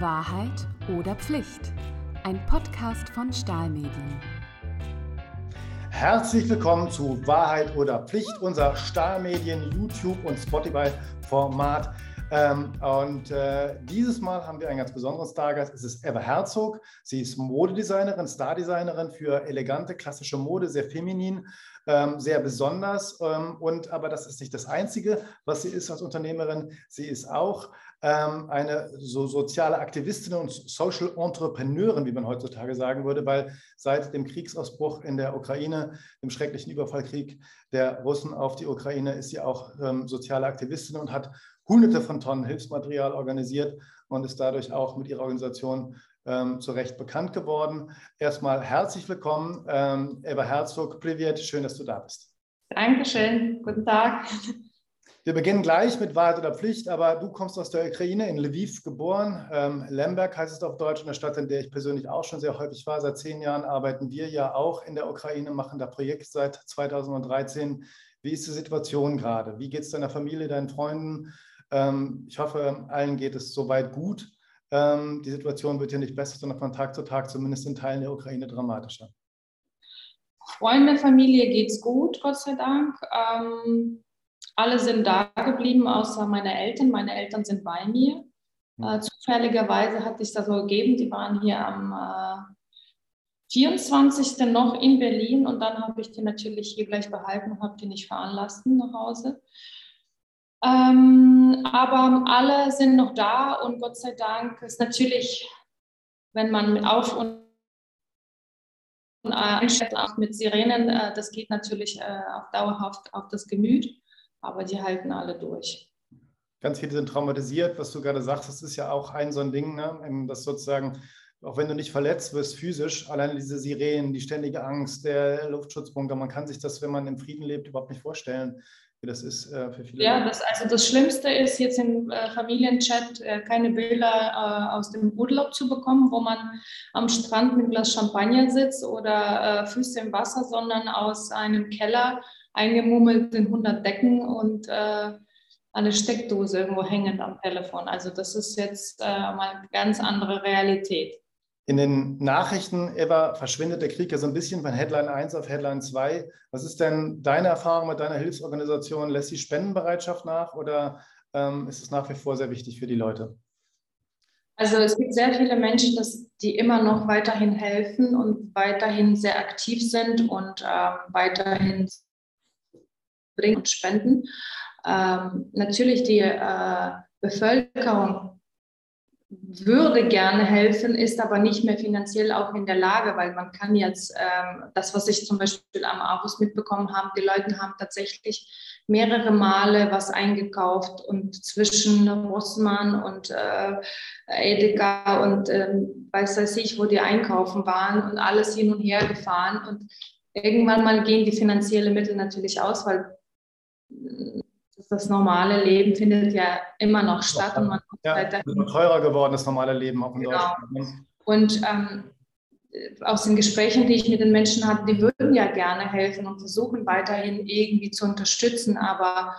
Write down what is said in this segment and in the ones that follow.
Wahrheit oder Pflicht? Ein Podcast von Stahlmedien. Herzlich willkommen zu Wahrheit oder Pflicht, unser Stahlmedien, YouTube und Spotify-Format. Ähm, und äh, dieses Mal haben wir einen ganz besonderen Stargast. Es ist Eva Herzog. Sie ist Modedesignerin, Stardesignerin für elegante klassische Mode, sehr feminin, ähm, sehr besonders. Ähm, und aber das ist nicht das Einzige, was sie ist als Unternehmerin. Sie ist auch eine so soziale Aktivistin und Social Entrepreneurin, wie man heutzutage sagen würde, weil seit dem Kriegsausbruch in der Ukraine, dem schrecklichen Überfallkrieg der Russen auf die Ukraine, ist sie auch ähm, soziale Aktivistin und hat Hunderte von Tonnen Hilfsmaterial organisiert und ist dadurch auch mit ihrer Organisation ähm, zu Recht bekannt geworden. Erstmal herzlich willkommen, ähm, Eva Herzog, Privet, schön, dass du da bist. Dankeschön, guten Tag. Wir beginnen gleich mit Wahrheit oder Pflicht, aber du kommst aus der Ukraine, in Lviv geboren. Ähm, Lemberg heißt es auf Deutsch, eine Stadt, in der ich persönlich auch schon sehr häufig war. Seit zehn Jahren arbeiten wir ja auch in der Ukraine, machen da Projekt seit 2013. Wie ist die Situation gerade? Wie geht es deiner Familie, deinen Freunden? Ähm, ich hoffe, allen geht es soweit gut. Ähm, die Situation wird ja nicht besser, sondern von Tag zu Tag, zumindest in Teilen der Ukraine, dramatischer. Freunde, Familie geht es gut, Gott sei Dank. Ähm, alle sind da geblieben, außer meine Eltern. Meine Eltern sind bei mir. Hm. Äh, zufälligerweise hat sich das so gegeben. Die waren hier am äh, 24. noch in Berlin und dann habe ich die natürlich hier gleich behalten und habe die nicht veranlassen nach Hause. Ähm, aber alle sind noch da und Gott sei Dank ist natürlich, wenn man auf und einstellt, auch mit Sirenen, äh, das geht natürlich äh, auch dauerhaft auf das Gemüt, aber die halten alle durch. Ganz viele sind traumatisiert, was du gerade sagst, das ist ja auch ein so ein Ding, ne? das sozusagen auch wenn du nicht verletzt wirst physisch, alleine diese Sirenen, die ständige Angst, der Luftschutzbunker, man kann sich das, wenn man im Frieden lebt, überhaupt nicht vorstellen wie das ist äh, für viele. Ja, das, also das Schlimmste ist jetzt im äh, Familienchat äh, keine Bilder äh, aus dem Urlaub zu bekommen, wo man am Strand mit einem Glas Champagner sitzt oder äh, Füße im Wasser, sondern aus einem Keller eingemummelt in 100 Decken und äh, eine Steckdose irgendwo hängend am Telefon. Also das ist jetzt mal eine ganz andere Realität. In den Nachrichten, Eva, verschwindet der Krieg ja so ein bisschen von Headline 1 auf Headline 2. Was ist denn deine Erfahrung mit deiner Hilfsorganisation? Lässt die Spendenbereitschaft nach oder ähm, ist es nach wie vor sehr wichtig für die Leute? Also es gibt sehr viele Menschen, das, die immer noch weiterhin helfen und weiterhin sehr aktiv sind und ähm, weiterhin bringen und spenden. Ähm, natürlich die äh, Bevölkerung würde gerne helfen, ist aber nicht mehr finanziell auch in der Lage, weil man kann jetzt, ähm, das, was ich zum Beispiel am August mitbekommen habe, die Leute haben tatsächlich mehrere Male was eingekauft und zwischen Rossmann und äh, Edeka und ähm, weiß weiß ich, wo die einkaufen waren und alles hin und her gefahren und irgendwann mal gehen die finanziellen Mittel natürlich aus, weil das normale Leben findet ja immer noch statt. Und man ja, es ist teurer geworden, das normale Leben auch in genau. Deutschland. Und ähm, aus den Gesprächen, die ich mit den Menschen hatte, die würden ja gerne helfen und versuchen weiterhin irgendwie zu unterstützen, aber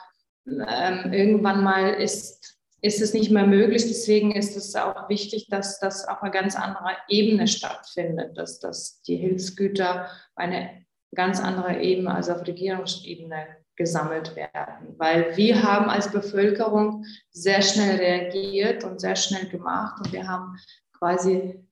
ähm, irgendwann mal ist, ist es nicht mehr möglich. Deswegen ist es auch wichtig, dass das auf einer ganz anderen Ebene stattfindet, dass, dass die Hilfsgüter auf eine ganz andere Ebene, also auf Regierungsebene gesammelt werden, weil wir haben als Bevölkerung sehr schnell reagiert und sehr schnell gemacht und wir haben quasi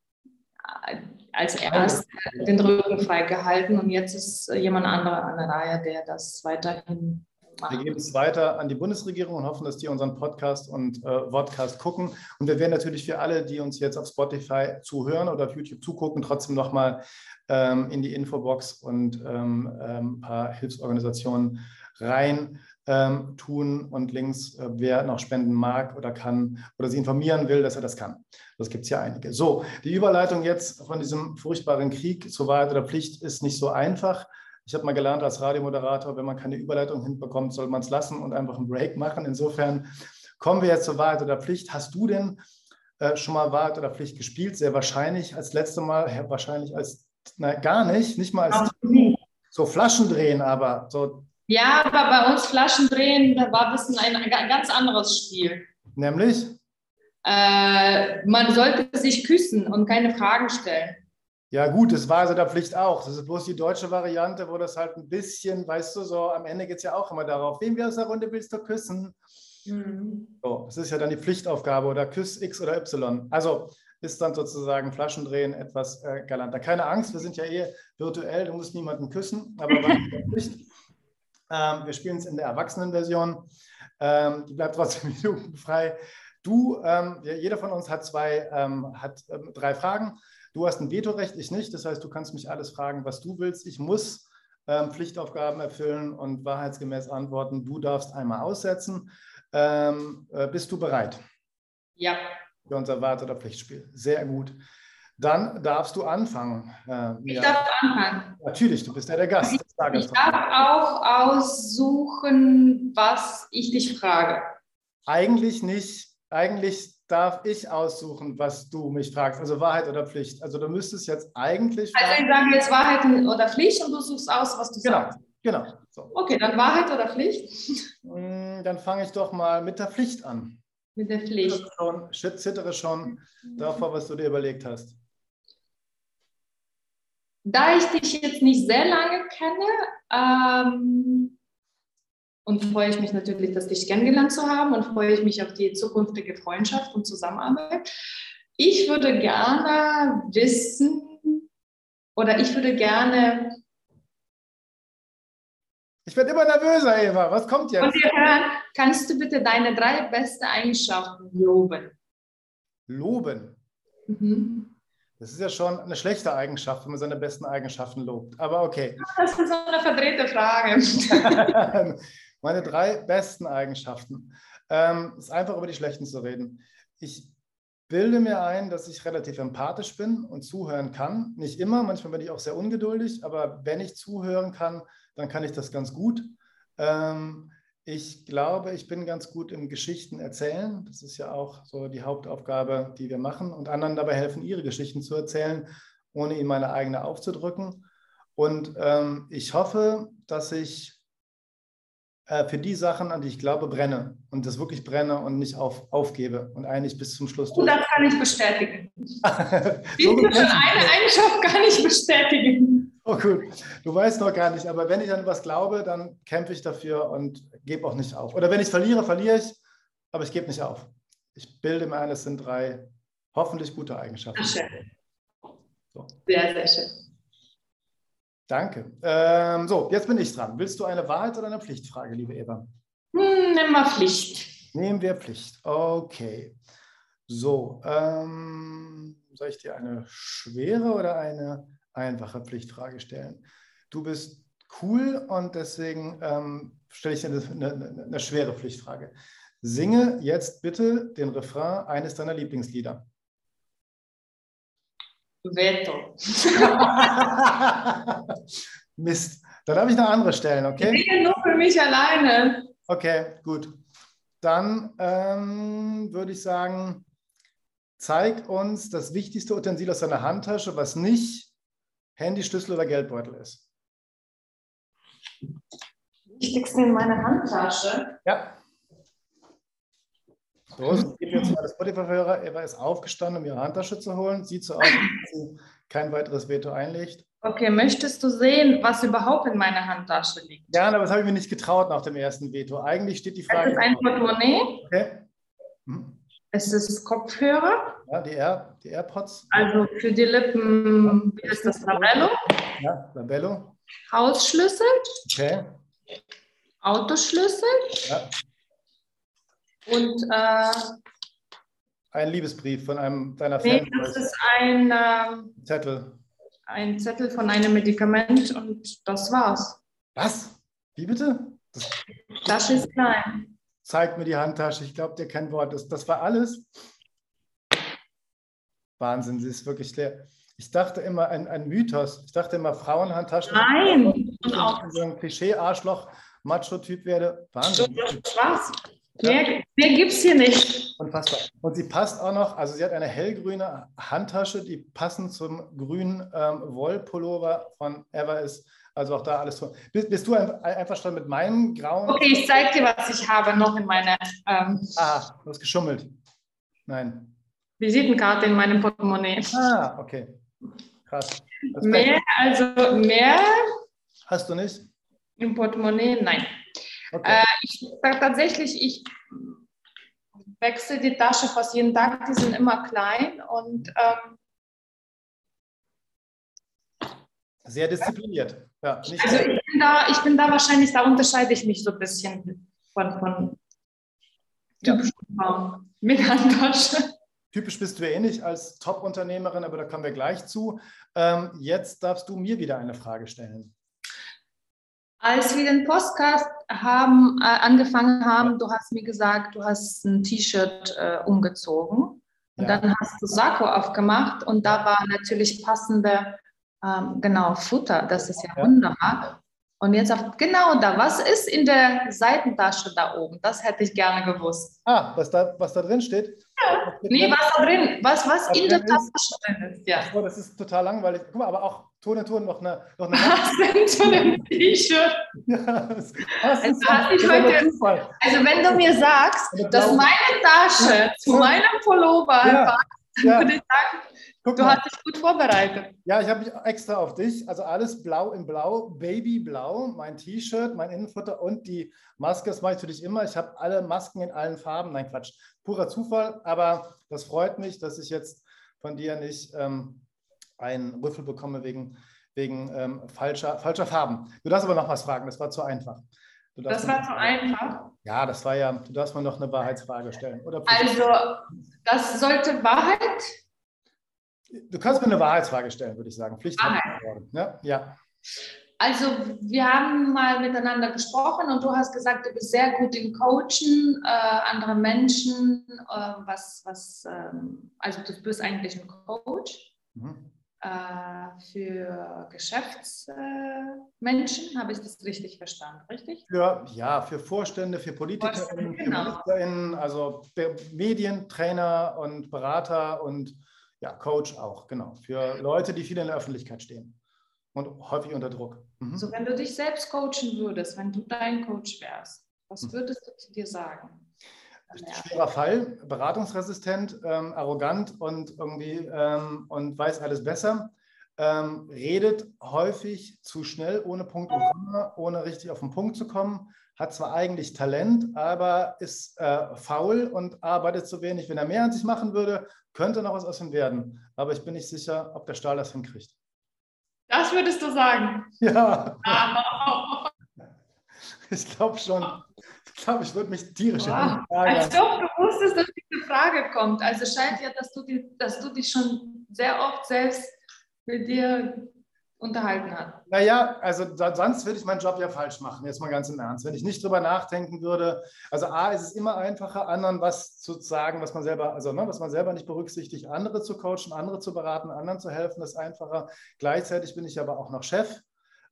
äh, als erst den Rücken frei gehalten und jetzt ist jemand anderer an der Reihe, der das weiterhin macht. Wir geben es weiter an die Bundesregierung und hoffen, dass die unseren Podcast und äh, Podcast gucken. Und wir werden natürlich für alle, die uns jetzt auf Spotify zuhören oder auf YouTube zugucken, trotzdem nochmal ähm, in die Infobox und ähm, ähm, ein paar Hilfsorganisationen rein ähm, tun und links, äh, wer noch spenden mag oder kann oder sie informieren will, dass er das kann. Das gibt es ja einige. So, die Überleitung jetzt von diesem furchtbaren Krieg zur Wahrheit oder Pflicht ist nicht so einfach. Ich habe mal gelernt als Radiomoderator, wenn man keine Überleitung hinbekommt, soll man es lassen und einfach einen Break machen. Insofern kommen wir jetzt zur Wahrheit oder Pflicht. Hast du denn äh, schon mal Wahrheit oder Pflicht gespielt? Sehr wahrscheinlich als letzte Mal, wahrscheinlich als, na, gar nicht, nicht mal als so Flaschen drehen, aber so ja, aber bei uns Flaschen drehen, da war ein bisschen ein, ein ganz anderes Spiel. Nämlich? Äh, man sollte sich küssen und keine Fragen stellen. Ja, gut, das war also der Pflicht auch. Das ist bloß die deutsche Variante, wo das halt ein bisschen, weißt du, so am Ende geht es ja auch immer darauf, wen wir aus der Runde willst du küssen? Mhm. So, das ist ja dann die Pflichtaufgabe oder Küss X oder Y. Also ist dann sozusagen Flaschendrehen etwas äh, galanter. Keine Angst, wir sind ja eh virtuell, du musst niemanden küssen, aber Pflicht. Ähm, wir spielen es in der Erwachsenenversion. Ähm, die bleibt trotzdem minutenfrei. Du, ähm, jeder von uns hat zwei, ähm, hat ähm, drei Fragen. Du hast ein Vetorecht, ich nicht. Das heißt, du kannst mich alles fragen, was du willst. Ich muss ähm, Pflichtaufgaben erfüllen und wahrheitsgemäß antworten. Du darfst einmal aussetzen. Äh, bist du bereit? Ja. Für unser Wart- oder Pflichtspiel. Sehr gut. Dann darfst du anfangen. Äh, ich darf anfangen. Natürlich, du bist ja der Gast. Ich, ich darf auch aussuchen, was ich dich frage. Eigentlich nicht eigentlich darf ich aussuchen, was du mich fragst, also Wahrheit oder Pflicht. Also du müsstest jetzt eigentlich. Also ich sage jetzt Wahrheit oder Pflicht und du suchst aus, was du genau, sagst. Genau. So. Okay, dann Wahrheit oder Pflicht? Mm, dann fange ich doch mal mit der Pflicht an. Mit der Pflicht. Ich zittere schon davor, was du dir überlegt hast. Da ich dich jetzt nicht sehr lange kenne, ähm, und freue ich mich natürlich, das dich kennengelernt zu haben und freue ich mich auf die zukünftige Freundschaft und Zusammenarbeit. Ich würde gerne wissen oder ich würde gerne. Ich werde immer nervöser, Eva. Was kommt jetzt? Und hören, kannst du bitte deine drei besten Eigenschaften loben? Loben? Mhm. Das ist ja schon eine schlechte Eigenschaft, wenn man seine besten Eigenschaften lobt. Aber okay. Das ist so eine verdrehte Frage. Meine drei besten Eigenschaften. Ähm, ist einfach über die schlechten zu reden. Ich bilde mir ein, dass ich relativ empathisch bin und zuhören kann. Nicht immer, manchmal bin ich auch sehr ungeduldig, aber wenn ich zuhören kann, dann kann ich das ganz gut. Ähm, ich glaube, ich bin ganz gut im Geschichten erzählen. Das ist ja auch so die Hauptaufgabe, die wir machen und anderen dabei helfen, ihre Geschichten zu erzählen, ohne ihnen meine eigene aufzudrücken. Und ähm, ich hoffe, dass ich äh, für die Sachen, an die ich glaube, brenne und das wirklich brenne und nicht auf, aufgebe und eigentlich bis zum Schluss durch. das kann ich bestätigen. so schon eine Eigenschaft kann ich bestätigen. Oh gut, du weißt noch gar nicht, aber wenn ich an was glaube, dann kämpfe ich dafür und gebe auch nicht auf. Oder wenn ich verliere, verliere ich, aber ich gebe nicht auf. Ich bilde mir ein, es sind drei hoffentlich gute Eigenschaften. Ach, schön. So. Sehr, sehr schön. Danke. Ähm, so, jetzt bin ich dran. Willst du eine Wahrheit oder eine Pflichtfrage, liebe Eva? Hm, nimm mal Pflicht. Nehmen wir Pflicht. Okay. So, ähm, soll ich dir eine schwere oder eine einfache Pflichtfrage stellen? Du bist cool und deswegen ähm, stelle ich dir eine, eine, eine schwere Pflichtfrage. Singe jetzt bitte den Refrain eines deiner Lieblingslieder. Veto. Mist. Dann habe ich noch andere Stellen, okay? Ich sehe nur für mich alleine. Okay, gut. Dann ähm, würde ich sagen, zeig uns das wichtigste Utensil aus deiner Handtasche, was nicht Handy, Schlüssel oder Geldbeutel ist. Wichtigste in meiner Handtasche? Ja. So, es gibt jetzt alle Spotify-Hörer. Eva ist aufgestanden, um ihre Handtasche zu holen. Sieht so aus, als sie kein weiteres Veto einlegt. Okay, möchtest du sehen, was überhaupt in meiner Handtasche liegt? Ja, aber das habe ich mir nicht getraut nach dem ersten Veto. Eigentlich steht die Frage. Es ist ein Portemonnaie. Okay. Hm. Es ist Kopfhörer. Ja, die, Air, die AirPods. Also für die Lippen, wie ist das? Labello. Ja, Labello. Hausschlüssel. Okay. Autoschlüssel. Ja. Und äh, ein Liebesbrief von einem deiner nee, Fans. Das ist ein äh, Zettel. Ein Zettel von einem Medikament und das war's. Was? Wie bitte? Das, das ist klein. Zeig mir die Handtasche, ich glaube dir kein Wort. Das, das war alles. Wahnsinn, sie ist wirklich leer. Ich dachte immer, ein, ein Mythos. Ich dachte immer, Frauenhandtaschen. Nein. Und auch so ein Klischee-Arschloch, Macho-Typ werde. Wahnsinn. Was? Mehr, mehr gibt es hier nicht. Unfassbar. Und sie passt auch noch, also sie hat eine hellgrüne Handtasche, die passend zum grünen ähm, Wollpullover von Ever ist. Also auch da alles so. Bist, bist du ein, einverstanden mit meinem grauen? Okay, ich zeige dir, was ich habe noch in meiner. Ähm ah, du hast geschummelt. Nein. Visitenkarte in meinem Portemonnaie. Ah, okay. Krass. Mehr, also mehr. Hast du nicht? Im Portemonnaie, nein. Okay. Äh, ich sage tatsächlich, ich wechsle die Tasche fast jeden Tag, die sind immer klein und ähm, sehr diszipliniert. Ja, also ich bin, da, ich bin da wahrscheinlich, da unterscheide ich mich so ein bisschen von, von typischen ja. mit Handtasche. Typisch bist du ähnlich als Top-Unternehmerin, aber da kommen wir gleich zu. Ähm, jetzt darfst du mir wieder eine Frage stellen. Als wir den Podcast haben, äh, angefangen haben, du hast mir gesagt, du hast ein T-Shirt äh, umgezogen. Und ja. dann hast du Sakko aufgemacht und da war natürlich passende, ähm, genau, Futter. Das ist ja, ja. wunderbar. Und jetzt auf genau da, was ist in der Seitentasche da oben? Das hätte ich gerne gewusst. Ah, was da, was da drin steht? Ja. Nee, was da drin, was, was in der Tasche drin ist. Ja. Oh, das ist total langweilig. Guck mal, aber auch Ton in Ton noch eine. Noch eine was denn ein T-Shirt? Ja, das, das also, ist, das heute, also, wenn du mir sagst, dass meine Tasche zu meinem Pullover ja. passt, ja. würde ich sagen, Guck du mal. hast dich gut vorbereitet. Ja, ich habe mich extra auf dich, also alles blau in blau, Babyblau, mein T-Shirt, mein Innenfutter und die Maske, das mache ich für dich immer. Ich habe alle Masken in allen Farben. Nein, Quatsch, purer Zufall, aber das freut mich, dass ich jetzt von dir nicht ähm, einen Rüffel bekomme wegen, wegen ähm, falscher, falscher Farben. Du darfst aber noch was fragen, das war zu einfach. Das war zu einfach? Ja, das war ja, du darfst mir noch eine Wahrheitsfrage stellen. also, das sollte Wahrheit Du kannst mir eine Wahrheitsfrage stellen, würde ich sagen. Pflicht. Ja, ja. Also wir haben mal miteinander gesprochen und du hast gesagt, du bist sehr gut im Coachen, äh, andere Menschen, äh, was, was, ähm, also du bist eigentlich ein Coach mhm. äh, für Geschäftsmenschen, habe ich das richtig verstanden, richtig? Für, ja, für Vorstände, für Politiker, genau. also Medien, Trainer und Berater und ja, Coach auch, genau. Für Leute, die viel in der Öffentlichkeit stehen und häufig unter Druck. Mhm. So, wenn du dich selbst coachen würdest, wenn du dein Coach wärst, was mhm. würdest du zu dir sagen? Schwerer Fall, beratungsresistent, ähm, arrogant und irgendwie ähm, und weiß alles besser. Ähm, redet häufig zu schnell, ohne Punkt und Komma, ohne richtig auf den Punkt zu kommen, hat zwar eigentlich Talent, aber ist äh, faul und arbeitet zu wenig. Wenn er mehr an sich machen würde, könnte noch was aus ihm werden. Aber ich bin nicht sicher, ob der Stahl das hinkriegt. Das würdest du sagen? Ja. Ich glaube schon. Ich glaube, ich würde mich tierisch wow. Als ob du wusstest, dass diese Frage kommt. Also scheint ja, dass du, die, dass du dich schon sehr oft selbst mit dir unterhalten hat. Naja, also sonst würde ich meinen Job ja falsch machen, jetzt mal ganz im Ernst. Wenn ich nicht drüber nachdenken würde, also A, ist es immer einfacher, anderen was zu sagen, was man selber, also ne, was man selber nicht berücksichtigt, andere zu coachen, andere zu beraten, anderen zu helfen, ist einfacher. Gleichzeitig bin ich aber auch noch Chef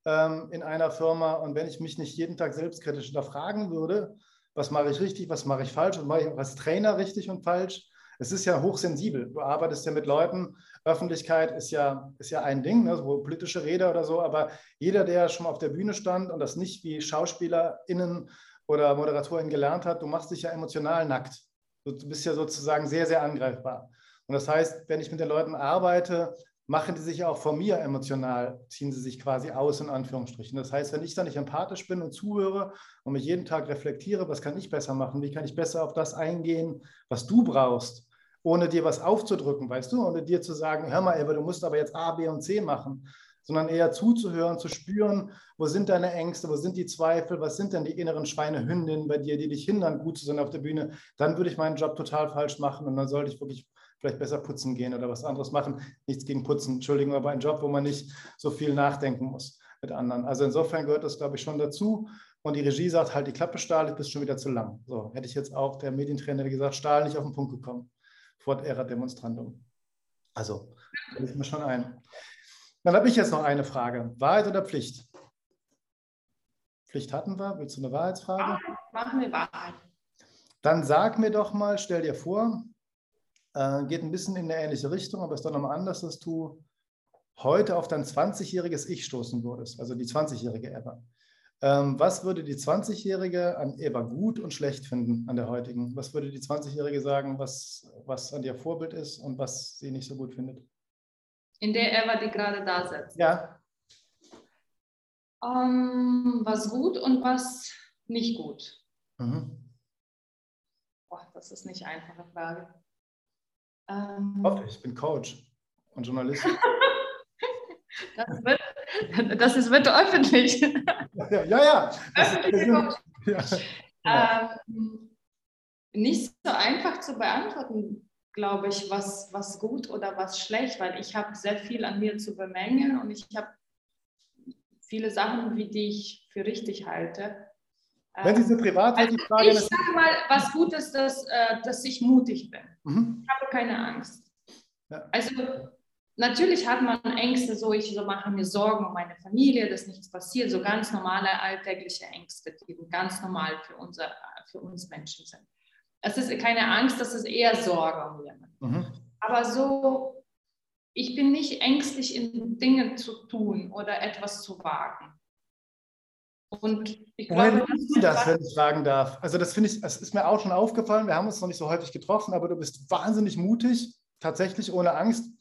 ähm, in einer Firma und wenn ich mich nicht jeden Tag selbstkritisch hinterfragen würde, was mache ich richtig, was mache ich falsch und mache ich auch als Trainer richtig und falsch, es ist ja hochsensibel. Du arbeitest ja mit Leuten, Öffentlichkeit ist ja, ist ja ein Ding, ne, so politische Rede oder so, aber jeder, der schon mal auf der Bühne stand und das nicht wie SchauspielerInnen oder ModeratorInnen gelernt hat, du machst dich ja emotional nackt. Du bist ja sozusagen sehr, sehr angreifbar. Und das heißt, wenn ich mit den Leuten arbeite, machen die sich auch von mir emotional, ziehen sie sich quasi aus, in Anführungsstrichen. Das heißt, wenn ich da nicht empathisch bin und zuhöre und mich jeden Tag reflektiere, was kann ich besser machen, wie kann ich besser auf das eingehen, was du brauchst, ohne dir was aufzudrücken, weißt du, ohne dir zu sagen, hör mal, Eva, du musst aber jetzt A, B und C machen, sondern eher zuzuhören, zu spüren, wo sind deine Ängste, wo sind die Zweifel, was sind denn die inneren Schweinehündinnen bei dir, die dich hindern, gut zu sein auf der Bühne, dann würde ich meinen Job total falsch machen und dann sollte ich wirklich vielleicht besser putzen gehen oder was anderes machen. Nichts gegen Putzen, Entschuldigung, aber ein Job, wo man nicht so viel nachdenken muss mit anderen. Also insofern gehört das, glaube ich, schon dazu. Und die Regie sagt, halt die Klappe, Stahl, du bist schon wieder zu lang. So, hätte ich jetzt auch der Medientrainer gesagt, Stahl nicht auf den Punkt gekommen. Fort era demonstrandum. Also, da ist mir schon ein. Dann habe ich jetzt noch eine Frage. Wahrheit oder Pflicht? Pflicht hatten wir. Willst du eine Wahrheitsfrage? Machen wir Wahrheit. Dann sag mir doch mal, stell dir vor, äh, geht ein bisschen in eine ähnliche Richtung, aber ist doch nochmal anders, dass du heute auf dein 20-jähriges Ich stoßen würdest, also die 20-jährige Eva. Ähm, was würde die 20-Jährige an Eva gut und schlecht finden, an der heutigen? Was würde die 20-Jährige sagen, was, was an ihr Vorbild ist und was sie nicht so gut findet? In der Eva, die gerade da sitzt. Ja. Ähm, was gut und was nicht gut? Mhm. Boah, das ist nicht eine einfache Frage. Ähm, ich, bin Coach und Journalist. das, wird, das ist, wird öffentlich. ja, ja. ja. Öffentliche Coach. Ja. Ähm, nicht so einfach zu beantworten, glaube ich, was, was gut oder was schlecht, weil ich habe sehr viel an mir zu bemängeln und ich habe viele Sachen, wie die ich für richtig halte. Wenn Sie so privat also die Frage. Ich sage mal, was gut ist, dass, äh, dass ich mutig bin. Mhm. Ich habe keine Angst. Ja. Also natürlich hat man Ängste, so ich so mache mir Sorgen um meine Familie, dass nichts passiert, so ganz normale alltägliche Ängste, die ganz normal für, unser, für uns Menschen sind. Es ist keine Angst, das ist eher Sorge um jemanden. Mhm. Aber so, ich bin nicht ängstlich in Dinge zu tun oder etwas zu wagen. Und ich glaube, Woher du das, wenn ich fragen darf? Also das finde ich, es ist mir auch schon aufgefallen, wir haben uns noch nicht so häufig getroffen, aber du bist wahnsinnig mutig, tatsächlich ohne Angst.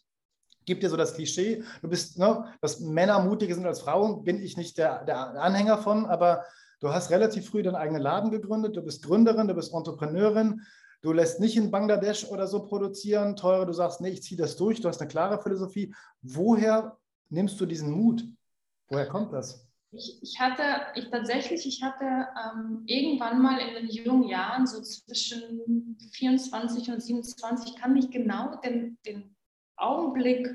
Gibt dir so das Klischee, du bist, ne, dass Männer mutiger sind als Frauen, bin ich nicht der, der Anhänger von, aber du hast relativ früh deinen eigenen Laden gegründet, du bist Gründerin, du bist Entrepreneurin, du lässt nicht in Bangladesch oder so produzieren, teure, du sagst, nee, ich ziehe das durch, du hast eine klare Philosophie. Woher nimmst du diesen Mut? Woher kommt das? Ich, ich hatte, ich tatsächlich, ich hatte ähm, irgendwann mal in den jungen Jahren, so zwischen 24 und 27, kann ich genau den, den Augenblick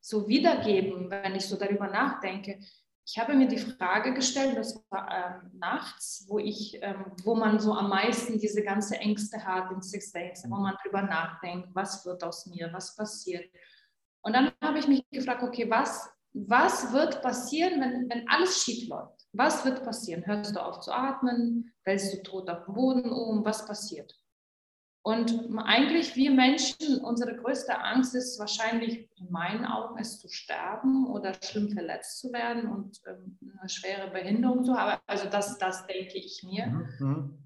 so wiedergeben, wenn ich so darüber nachdenke. Ich habe mir die Frage gestellt, das war ähm, nachts, wo, ich, ähm, wo man so am meisten diese ganze Ängste hat in Six Days, wo man darüber nachdenkt, was wird aus mir, was passiert. Und dann habe ich mich gefragt, okay, was was wird passieren, wenn, wenn alles schief läuft? Was wird passieren? Hörst du auf zu atmen? Fällst du tot auf den Boden um? Was passiert? Und eigentlich wir Menschen, unsere größte Angst ist wahrscheinlich in meinen Augen, es zu sterben oder schlimm verletzt zu werden und ähm, eine schwere Behinderung zu haben. Also das, das denke ich mir. Mhm.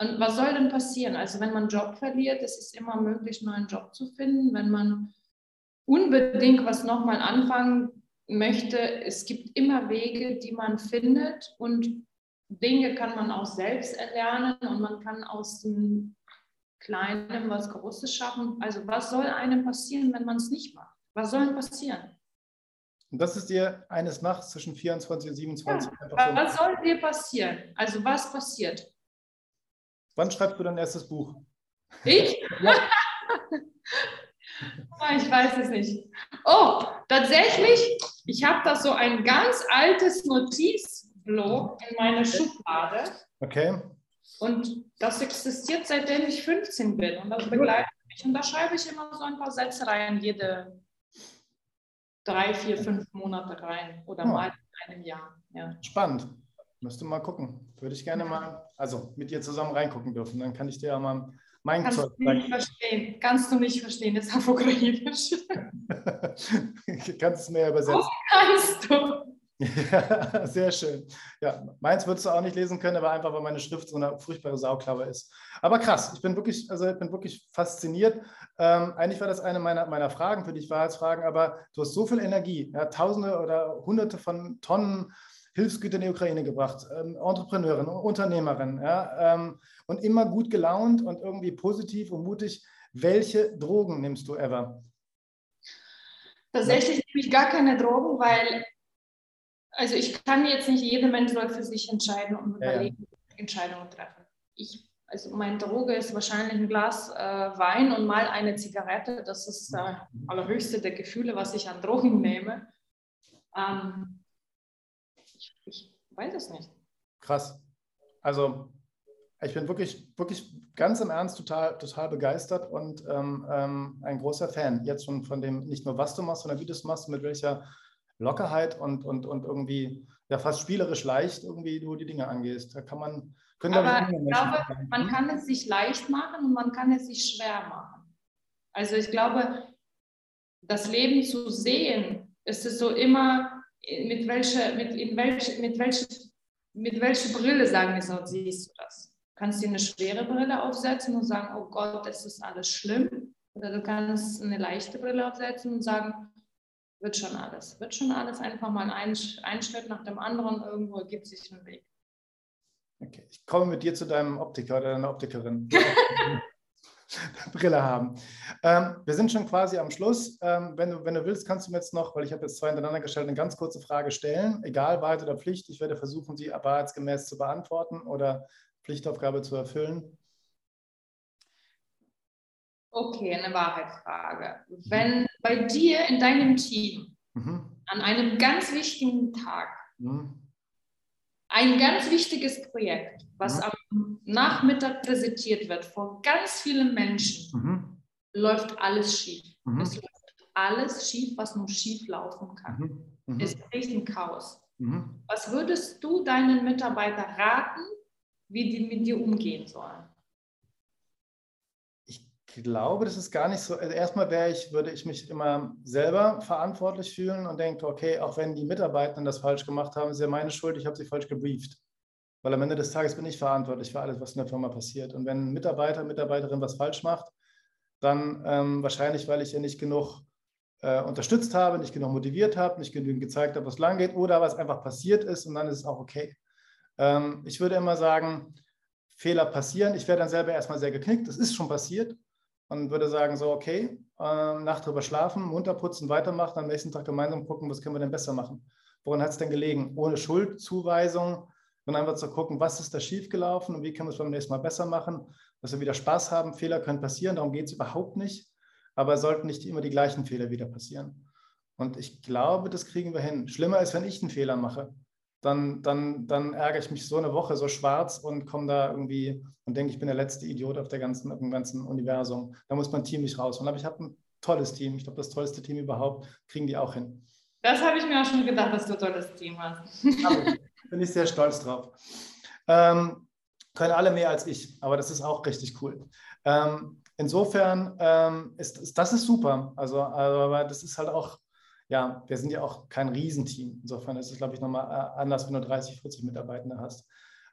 Und was soll denn passieren? Also wenn man einen Job verliert, es ist immer möglich, einen neuen Job zu finden. Wenn man unbedingt was nochmal anfangen möchte, es gibt immer Wege, die man findet und Dinge kann man auch selbst erlernen und man kann aus dem Kleinen was Großes schaffen. Also was soll einem passieren, wenn man es nicht macht? Was soll passieren? Und das ist dir eines Nachts zwischen 24 und 27. Ja, was soll dir passieren? Also was passiert? Wann schreibst du dein erstes Buch? Ich? ja. Ah, ich weiß es nicht. Oh, tatsächlich, ich habe da so ein ganz altes Notizblock in meiner Schublade. Okay. Und das existiert seitdem ich 15 bin. Und das begleitet mich. Und da schreibe ich immer so ein paar Sätze rein, jede drei, vier, fünf Monate rein oder oh. mal in einem Jahr. Ja. Spannend. Müsste mal gucken. Würde ich gerne mal, also mit dir zusammen reingucken dürfen. Dann kann ich dir ja mal mein Kannst Zeug. Du nicht verstehen. Kannst du nicht verstehen, das ist auf Ukrainisch. kannst du mir übersetzen? Oh, kannst du. Sehr schön. Ja, meins würdest du auch nicht lesen können, aber einfach, weil meine Schrift so eine furchtbare Sauklaue ist. Aber krass, ich bin wirklich, also ich bin wirklich fasziniert. Ähm, eigentlich war das eine meiner, meiner Fragen für dich, Wahrheitsfragen, aber du hast so viel Energie, ja, Tausende oder Hunderte von Tonnen Hilfsgüter in die Ukraine gebracht, ähm, Entrepreneurin, Unternehmerin ja, ähm, und immer gut gelaunt und irgendwie positiv und mutig. Welche Drogen nimmst du ever? Tatsächlich nehme ich gar keine Drogen, weil also ich kann jetzt nicht, jeder Mensch soll für sich entscheiden und überlegen, ja. Entscheidungen treffen. Ich, also meine Droge ist wahrscheinlich ein Glas äh, Wein und mal eine Zigarette. Das ist äh, allerhöchste der Gefühle, was ich an Drogen nehme. Ähm, ich weiß es nicht. Krass. Also ich bin wirklich, wirklich ganz im Ernst total, total begeistert und ähm, ähm, ein großer Fan. Jetzt schon von dem, nicht nur was du machst, sondern wie du es machst, mit welcher Lockerheit und, und, und irgendwie ja fast spielerisch leicht irgendwie du die Dinge angehst. Da kann man, können Aber ich glaube, man kann es sich leicht machen und man kann es sich schwer machen. Also ich glaube, das Leben zu sehen, ist es so immer mit welcher, mit, in welch, mit welcher mit welcher Brille, sagen wir so, siehst du das? Kannst du dir eine schwere Brille aufsetzen und sagen, oh Gott, das ist alles schlimm. Oder du kannst eine leichte Brille aufsetzen und sagen, wird schon alles. Wird schon alles einfach mal ein, ein Schritt nach dem anderen, irgendwo ergibt sich ein Weg. Okay, ich komme mit dir zu deinem Optiker oder deiner Optikerin. Brille haben. Ähm, wir sind schon quasi am Schluss. Ähm, wenn, du, wenn du willst, kannst du mir jetzt noch, weil ich habe jetzt zwei hintereinander gestellt, eine ganz kurze Frage stellen. Egal, Wahrheit oder Pflicht. Ich werde versuchen, sie wahrheitsgemäß zu beantworten oder Pflichtaufgabe zu erfüllen. Okay, eine Wahrheitsfrage. Wenn bei dir in deinem Team mhm. an einem ganz wichtigen Tag mhm. ein ganz wichtiges Projekt, was mhm. am Nachmittag präsentiert wird vor ganz vielen Menschen, mhm. läuft alles schief. Mhm. Es läuft alles schief, was nur schief laufen kann. Mhm. Es ist ein Chaos. Was würdest du deinen Mitarbeitern raten, wie die mit dir umgehen sollen? Glaube, das ist gar nicht so. Also erstmal wäre ich, würde ich mich immer selber verantwortlich fühlen und denke, okay, auch wenn die Mitarbeitenden das falsch gemacht haben, ist ja meine Schuld, ich habe sie falsch gebrieft. Weil am Ende des Tages bin ich verantwortlich für alles, was in der Firma passiert. Und wenn ein Mitarbeiter, Mitarbeiterin was falsch macht, dann ähm, wahrscheinlich, weil ich ja nicht genug äh, unterstützt habe, nicht genug motiviert habe, nicht genügend gezeigt habe, was lang geht oder was einfach passiert ist und dann ist es auch okay. Ähm, ich würde immer sagen, Fehler passieren. Ich wäre dann selber erstmal sehr geknickt. Das ist schon passiert und würde sagen, so, okay, äh, Nacht drüber schlafen, munter putzen, weitermachen, am nächsten Tag gemeinsam gucken, was können wir denn besser machen. Woran hat es denn gelegen? Ohne Schuldzuweisung, sondern einfach zu gucken, was ist da schiefgelaufen und wie können wir es beim nächsten Mal besser machen, dass wir wieder Spaß haben. Fehler können passieren, darum geht es überhaupt nicht, aber es sollten nicht immer die gleichen Fehler wieder passieren. Und ich glaube, das kriegen wir hin. Schlimmer ist, wenn ich einen Fehler mache dann, dann, dann ärgere ich mich so eine Woche so schwarz und komme da irgendwie und denke, ich bin der letzte Idiot auf der ganzen, auf dem ganzen Universum. Da muss mein Team nicht raus. Und aber ich habe ein tolles Team. Ich glaube, das tollste Team überhaupt kriegen die auch hin. Das habe ich mir auch schon gedacht, dass du ein tolles Team hast. bin ich sehr stolz drauf. Ähm, können alle mehr als ich, aber das ist auch richtig cool. Ähm, insofern ähm, ist, ist, das ist super. Also, aber das ist halt auch ja, wir sind ja auch kein Riesenteam. Insofern ist es, glaube ich, nochmal äh, anders, wenn du 30, 40 Mitarbeitende hast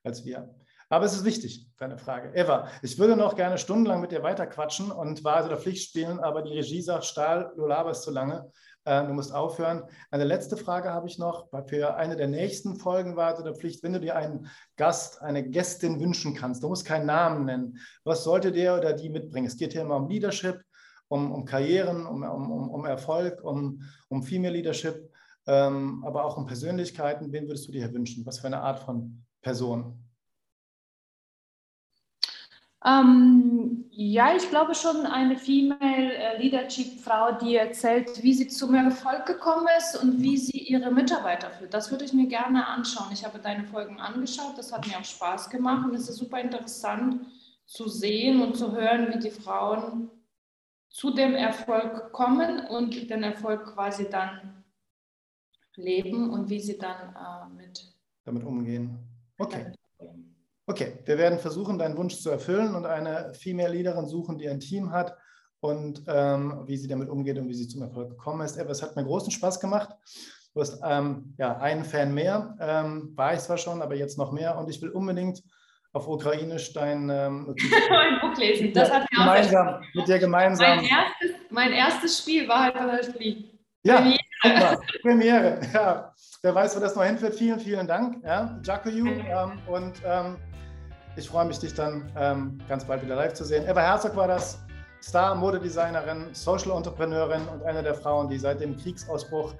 als wir. Aber es ist wichtig, deine Frage. Eva, ich würde noch gerne stundenlang mit dir weiterquatschen und Wahrheit oder Pflicht spielen, aber die Regie sagt, Stahl, du laberst zu lange. Äh, du musst aufhören. Eine letzte Frage habe ich noch. Für eine der nächsten Folgen Wahrheit oder Pflicht, wenn du dir einen Gast, eine Gästin wünschen kannst, du musst keinen Namen nennen, was sollte der oder die mitbringen? Es geht hier immer um Leadership, um, um Karrieren, um, um, um Erfolg, um, um Female Leadership, ähm, aber auch um Persönlichkeiten. Wen würdest du dir wünschen? Was für eine Art von Person? Ähm, ja, ich glaube schon eine Female äh, Leadership Frau, die erzählt, wie sie zum Erfolg gekommen ist und wie sie ihre Mitarbeiter führt. Das würde ich mir gerne anschauen. Ich habe deine Folgen angeschaut, das hat mir auch Spaß gemacht und es ist super interessant zu sehen und zu hören, wie die Frauen zu dem Erfolg kommen und den Erfolg quasi dann leben und wie sie dann äh, mit damit umgehen. Okay. Okay, wir werden versuchen, deinen Wunsch zu erfüllen und eine Female Leaderin suchen, die ein Team hat und ähm, wie sie damit umgeht und wie sie zum Erfolg gekommen ist. Es hat mir großen Spaß gemacht. Du hast ähm, ja, einen Fan mehr, ähm, war ich zwar schon, aber jetzt noch mehr und ich will unbedingt auf Ukrainisch dein ähm, mein Buch lesen. Das hat mir gemeinsam, auch mit dir gemeinsam. Mein erstes, mein erstes Spiel war halt Beispiel ja, Premiere. Premiere. Ja, wer weiß, wo das noch hinführt. Vielen, vielen Dank, ja, Jakoju. Ähm, und ähm, ich freue mich, dich dann ähm, ganz bald wieder live zu sehen. Eva Herzog war das, Star-Modedesignerin, Social-Entrepreneurin und eine der Frauen, die seit dem Kriegsausbruch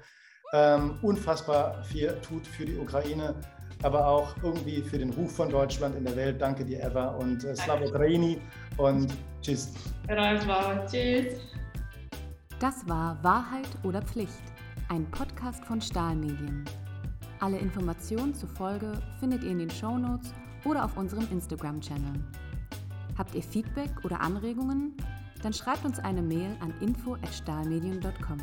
ähm, unfassbar viel tut für die Ukraine aber auch irgendwie für den Ruf von Deutschland in der Welt. Danke dir, Eva, und äh, Slava Ukraini und tschüss. Tschüss. Das war Wahrheit oder Pflicht, ein Podcast von Stahlmedien. Alle Informationen zur Folge findet ihr in den Shownotes oder auf unserem Instagram-Channel. Habt ihr Feedback oder Anregungen? Dann schreibt uns eine Mail an info@stahlmedien.com.